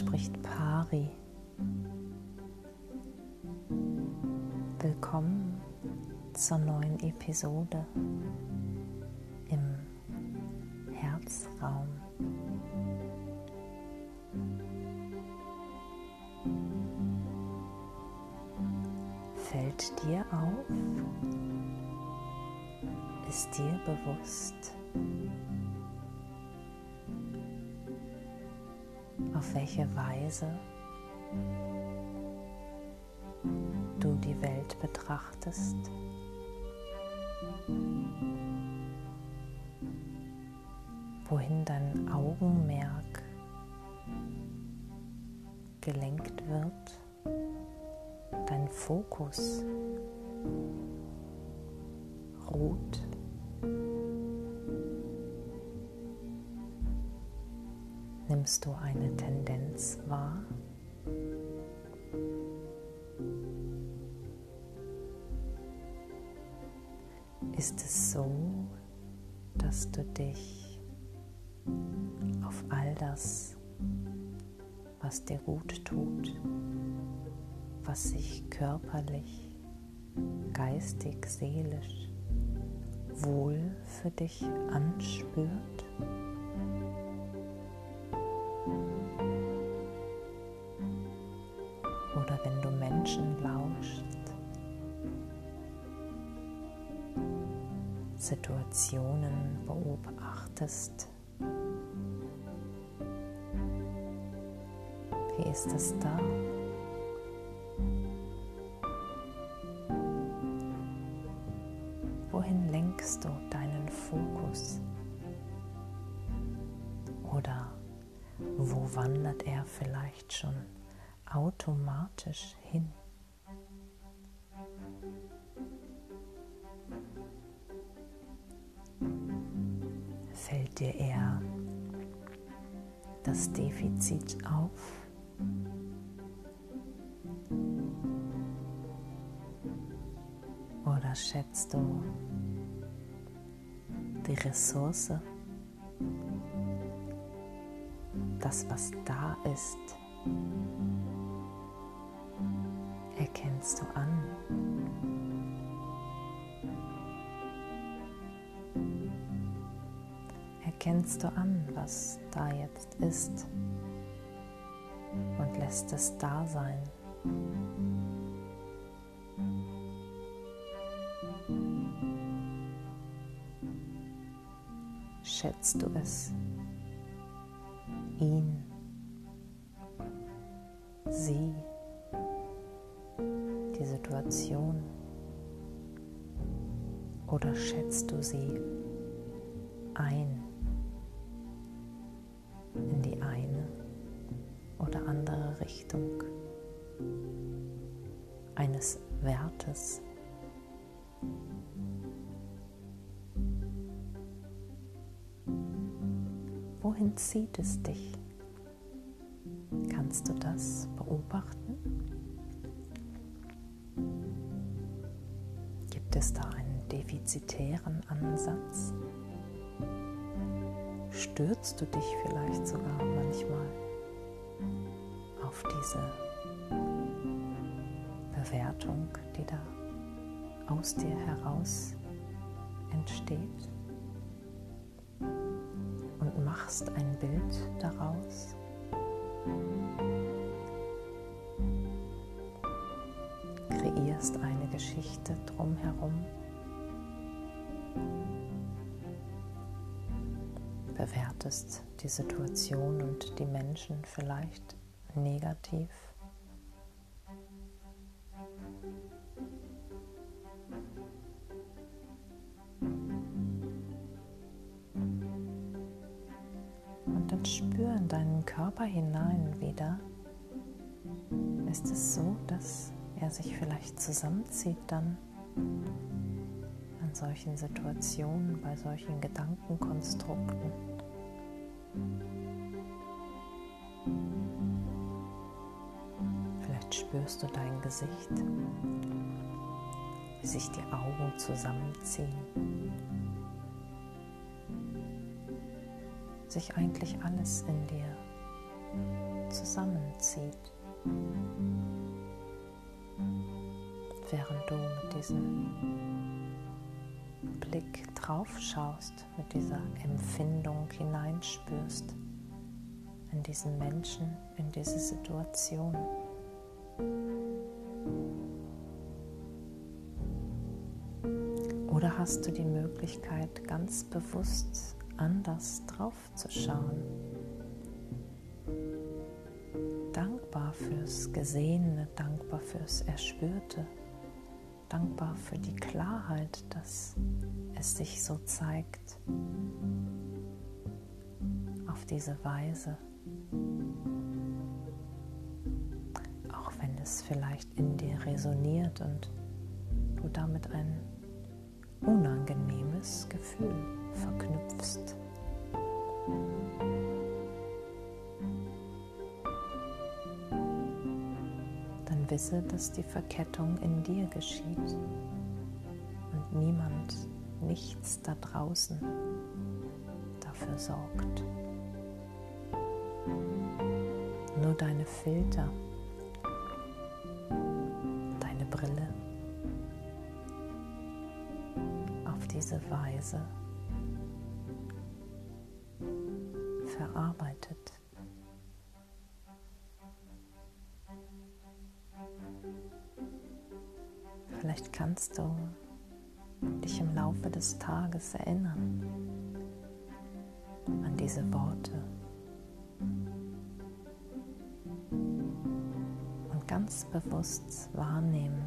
spricht Pari. Willkommen zur neuen Episode im Herzraum. Fällt dir auf? Ist dir bewusst, auf welche Weise du die Welt betrachtest. Wohin dein Augenmerk gelenkt wird, dein Fokus ruht. Nimmst du eine Tendenz wahr? Ist es so, dass du dich auf all das, was dir gut tut, was sich körperlich, geistig, seelisch wohl für dich anspürt? Situationen beobachtest. Wie ist es da? Wohin lenkst du deinen Fokus? Oder wo wandert er vielleicht schon automatisch hin? Dir eher das Defizit auf? Oder schätzt du die Ressource, das, was da ist, erkennst du an? Erkennst du an, was da jetzt ist und lässt es da sein. Schätzt du es, ihn, sie, die Situation oder schätzt du sie ein? In die eine oder andere Richtung eines Wertes. Wohin zieht es dich? Kannst du das beobachten? Gibt es da einen defizitären Ansatz? Stürzt du dich vielleicht sogar manchmal auf diese Bewertung, die da aus dir heraus entsteht und machst ein Bild daraus. Kreierst eine Geschichte drumherum. Bewertest die Situation und die Menschen vielleicht negativ. Und dann spür in deinen Körper hinein wieder. Ist es so, dass er sich vielleicht zusammenzieht dann in solchen Situationen, bei solchen Gedankenkonstrukten? Vielleicht spürst du dein Gesicht, wie sich die Augen zusammenziehen, sich eigentlich alles in dir zusammenzieht, während du mit diesem Blick drauf schaust, mit dieser Empfindung hineinspürst in diesen Menschen, in diese Situation. Oder hast du die Möglichkeit, ganz bewusst anders drauf zu schauen? Dankbar fürs Gesehene, dankbar fürs Erspürte, dankbar für die Klarheit, dass es sich so zeigt auf diese Weise. Auch wenn es vielleicht in dir resoniert und du damit ein unangenehmes Gefühl verknüpfst. Wisse, dass die Verkettung in dir geschieht und niemand, nichts da draußen dafür sorgt. Nur deine Filter, deine Brille auf diese Weise verarbeitet. Vielleicht kannst du dich im Laufe des Tages erinnern an diese Worte und ganz bewusst wahrnehmen,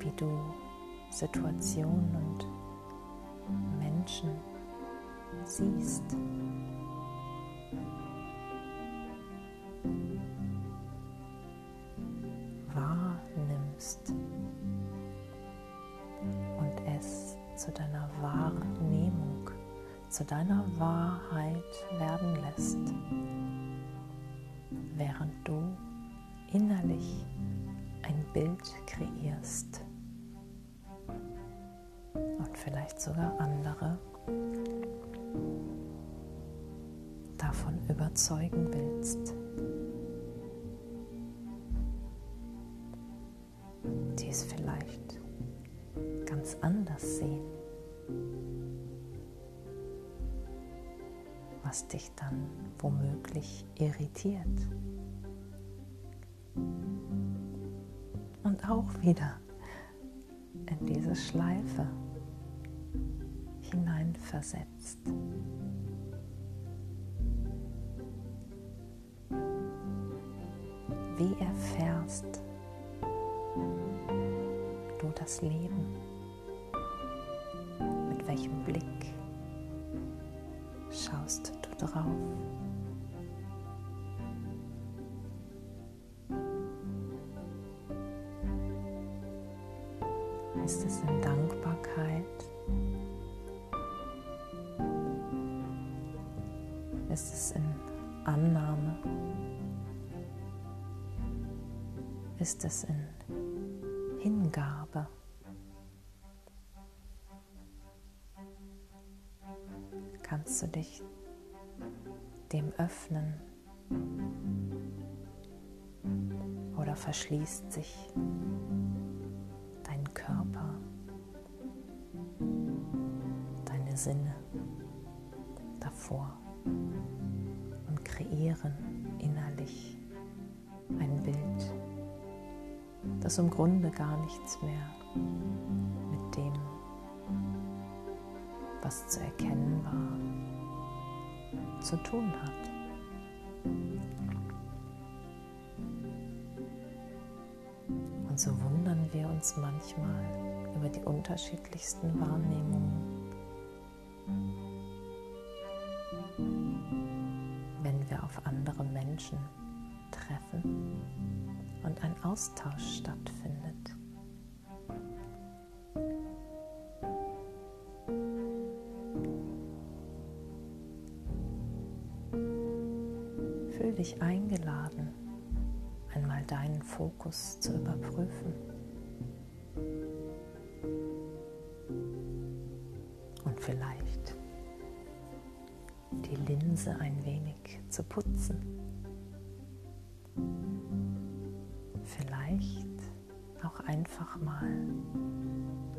wie du Situationen und Menschen siehst. Zu deiner Wahrnehmung, zu deiner Wahrheit werden lässt, während du innerlich ein Bild kreierst und vielleicht sogar andere davon überzeugen willst. Womöglich irritiert. Und auch wieder in diese Schleife hineinversetzt. Wie erfährst du das Leben? Mit welchem Blick schaust du drauf? Ist es in Dankbarkeit? Ist es in Annahme? Ist es in Hingabe? Kannst du dich dem öffnen oder verschließt sich Körper, deine Sinne davor und kreieren innerlich ein Bild, das im Grunde gar nichts mehr mit dem, was zu erkennen war, zu tun hat. Und so wundern wir uns manchmal über die unterschiedlichsten Wahrnehmungen, wenn wir auf andere Menschen treffen und ein Austausch stattfindet. Fühl dich eingeladen, einmal deinen Fokus zu überprüfen. vielleicht die Linse ein wenig zu putzen. Vielleicht auch einfach mal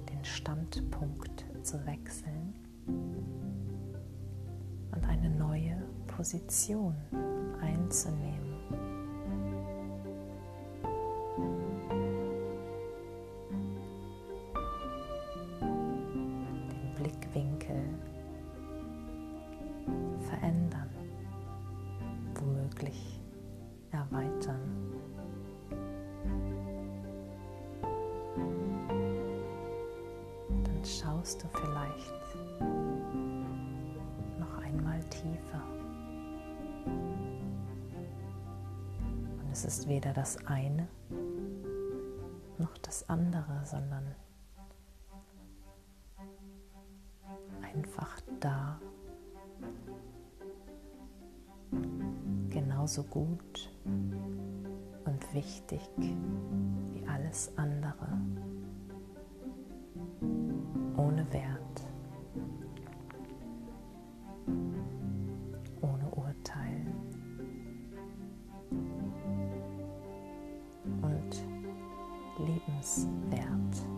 den Standpunkt zu wechseln und eine neue Position einzunehmen. Schaust du vielleicht noch einmal tiefer. Und es ist weder das eine noch das andere, sondern einfach da. Genauso gut und wichtig wie alles andere. Ohne Wert, ohne Urteil. Und liebenswert